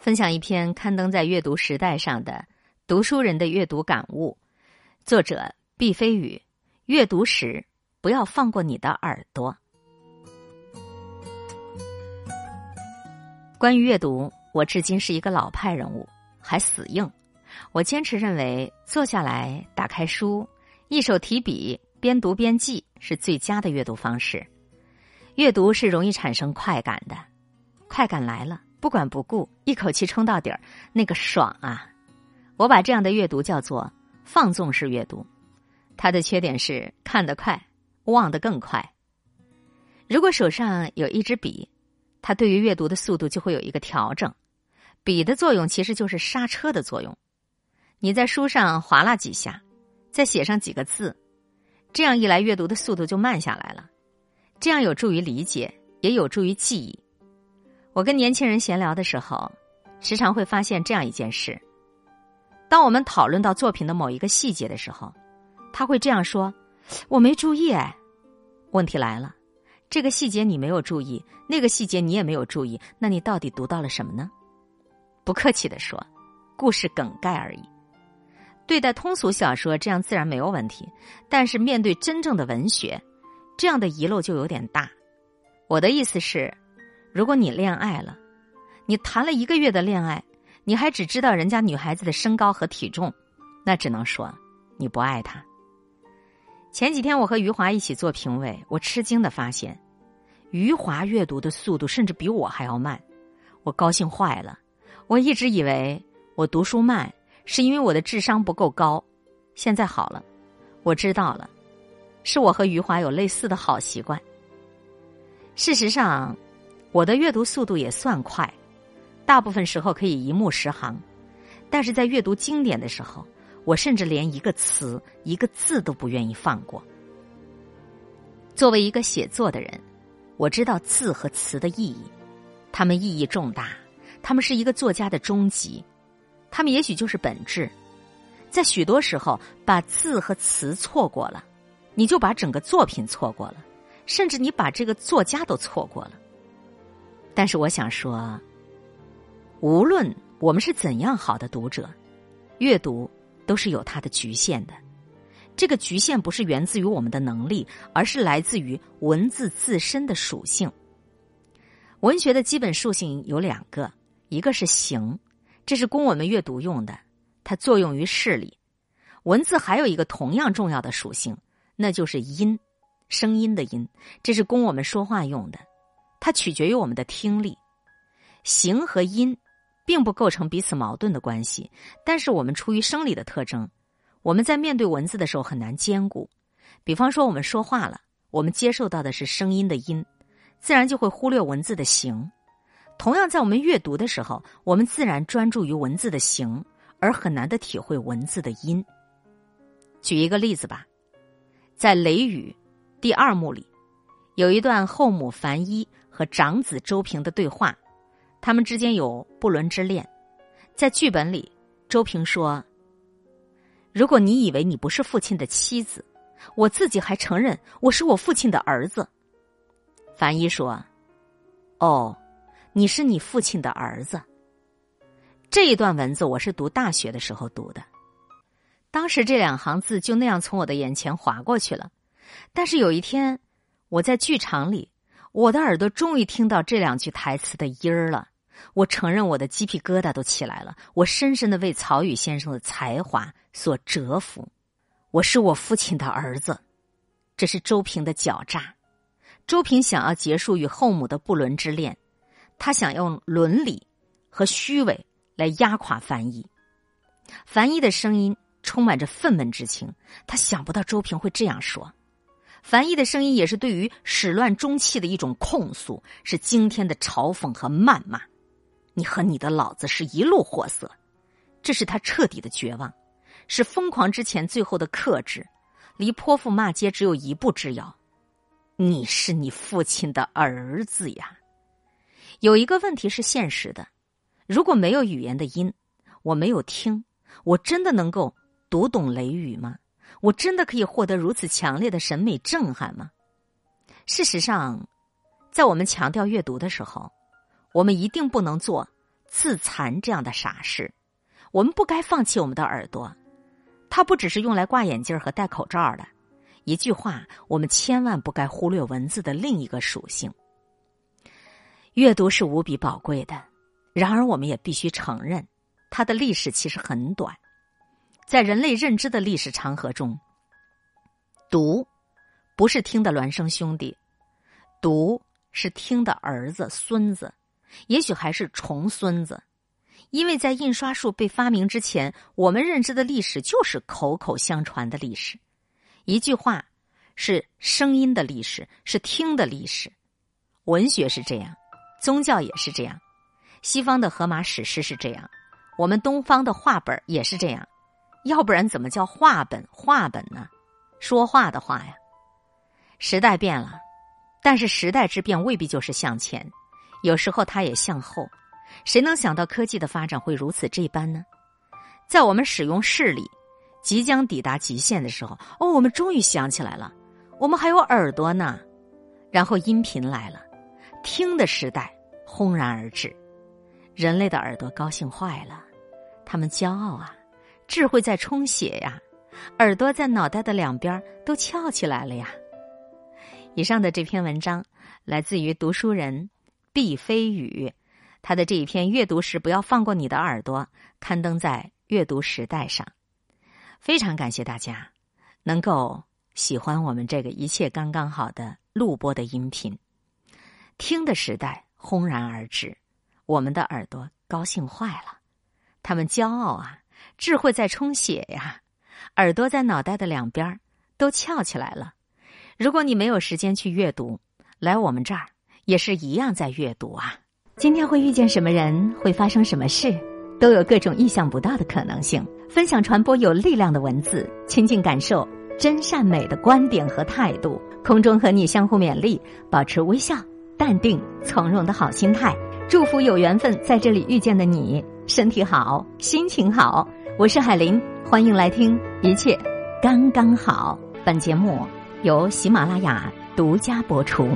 分享一篇刊登在《阅读时代》上的读书人的阅读感悟，作者毕飞宇。阅读时不要放过你的耳朵。关于阅读，我至今是一个老派人物，还死硬。我坚持认为，坐下来打开书，一手提笔，边读边记，是最佳的阅读方式。阅读是容易产生快感的，快感来了。不管不顾，一口气冲到底儿，那个爽啊！我把这样的阅读叫做放纵式阅读。它的缺点是看得快，忘得更快。如果手上有一支笔，它对于阅读的速度就会有一个调整。笔的作用其实就是刹车的作用。你在书上划拉几下，再写上几个字，这样一来，阅读的速度就慢下来了。这样有助于理解，也有助于记忆。我跟年轻人闲聊的时候，时常会发现这样一件事：当我们讨论到作品的某一个细节的时候，他会这样说：“我没注意。”哎，问题来了，这个细节你没有注意，那个细节你也没有注意，那你到底读到了什么呢？不客气的说，故事梗概而已。对待通俗小说，这样自然没有问题；但是面对真正的文学，这样的遗漏就有点大。我的意思是。如果你恋爱了，你谈了一个月的恋爱，你还只知道人家女孩子的身高和体重，那只能说你不爱她。前几天我和余华一起做评委，我吃惊的发现，余华阅读的速度甚至比我还要慢，我高兴坏了。我一直以为我读书慢是因为我的智商不够高，现在好了，我知道了，是我和余华有类似的好习惯。事实上。我的阅读速度也算快，大部分时候可以一目十行，但是在阅读经典的时候，我甚至连一个词、一个字都不愿意放过。作为一个写作的人，我知道字和词的意义，它们意义重大，它们是一个作家的终极，他们也许就是本质。在许多时候，把字和词错过了，你就把整个作品错过了，甚至你把这个作家都错过了。但是我想说，无论我们是怎样好的读者，阅读都是有它的局限的。这个局限不是源自于我们的能力，而是来自于文字自身的属性。文学的基本属性有两个，一个是形，这是供我们阅读用的，它作用于视力。文字还有一个同样重要的属性，那就是音，声音的音，这是供我们说话用的。它取决于我们的听力，形和音并不构成彼此矛盾的关系。但是我们出于生理的特征，我们在面对文字的时候很难兼顾。比方说，我们说话了，我们接受到的是声音的音，自然就会忽略文字的形。同样，在我们阅读的时候，我们自然专注于文字的形，而很难的体会文字的音。举一个例子吧，在《雷雨》第二幕里，有一段后母樊一。和长子周平的对话，他们之间有不伦之恋。在剧本里，周平说：“如果你以为你不是父亲的妻子，我自己还承认我是我父亲的儿子。”樊一说：“哦，你是你父亲的儿子。”这一段文字我是读大学的时候读的，当时这两行字就那样从我的眼前划过去了。但是有一天，我在剧场里。我的耳朵终于听到这两句台词的音儿了，我承认我的鸡皮疙瘩都起来了。我深深的为曹禺先生的才华所折服。我是我父亲的儿子，这是周平的狡诈。周平想要结束与后母的不伦之恋，他想用伦理和虚伪来压垮樊一。樊一的声音充满着愤懑之情，他想不到周平会这样说。樊毅的声音也是对于始乱终弃的一种控诉，是惊天的嘲讽和谩骂。你和你的老子是一路货色，这是他彻底的绝望，是疯狂之前最后的克制，离泼妇骂街只有一步之遥。你是你父亲的儿子呀！有一个问题是现实的：如果没有语言的音，我没有听，我真的能够读懂雷雨吗？我真的可以获得如此强烈的审美震撼吗？事实上，在我们强调阅读的时候，我们一定不能做自残这样的傻事。我们不该放弃我们的耳朵，它不只是用来挂眼镜和戴口罩的。一句话，我们千万不该忽略文字的另一个属性。阅读是无比宝贵的，然而我们也必须承认，它的历史其实很短。在人类认知的历史长河中，读不是听的孪生兄弟，读是听的儿子、孙子，也许还是重孙子。因为在印刷术被发明之前，我们认知的历史就是口口相传的历史。一句话是声音的历史，是听的历史。文学是这样，宗教也是这样。西方的荷马史诗是这样，我们东方的话本也是这样。要不然怎么叫话本？话本呢？说话的话呀。时代变了，但是时代之变未必就是向前，有时候它也向后。谁能想到科技的发展会如此这般呢？在我们使用视力即将抵达极限的时候，哦，我们终于想起来了，我们还有耳朵呢。然后音频来了，听的时代轰然而至，人类的耳朵高兴坏了，他们骄傲啊，智慧在充血呀，耳朵在脑袋的两边都翘起来了呀。以上的这篇文章来自于读书人毕飞宇。他的这一篇阅读时不要放过你的耳朵，刊登在《阅读时代》上。非常感谢大家能够喜欢我们这个一切刚刚好的录播的音频。听的时代轰然而至，我们的耳朵高兴坏了，他们骄傲啊，智慧在充血呀，耳朵在脑袋的两边都翘起来了。如果你没有时间去阅读，来我们这儿也是一样在阅读啊。今天会遇见什么人，会发生什么事，都有各种意想不到的可能性。分享传播有力量的文字，亲近感受真善美的观点和态度。空中和你相互勉励，保持微笑、淡定、从容的好心态。祝福有缘分在这里遇见的你，身体好，心情好。我是海林，欢迎来听一切刚刚好。本节目由喜马拉雅独家播出。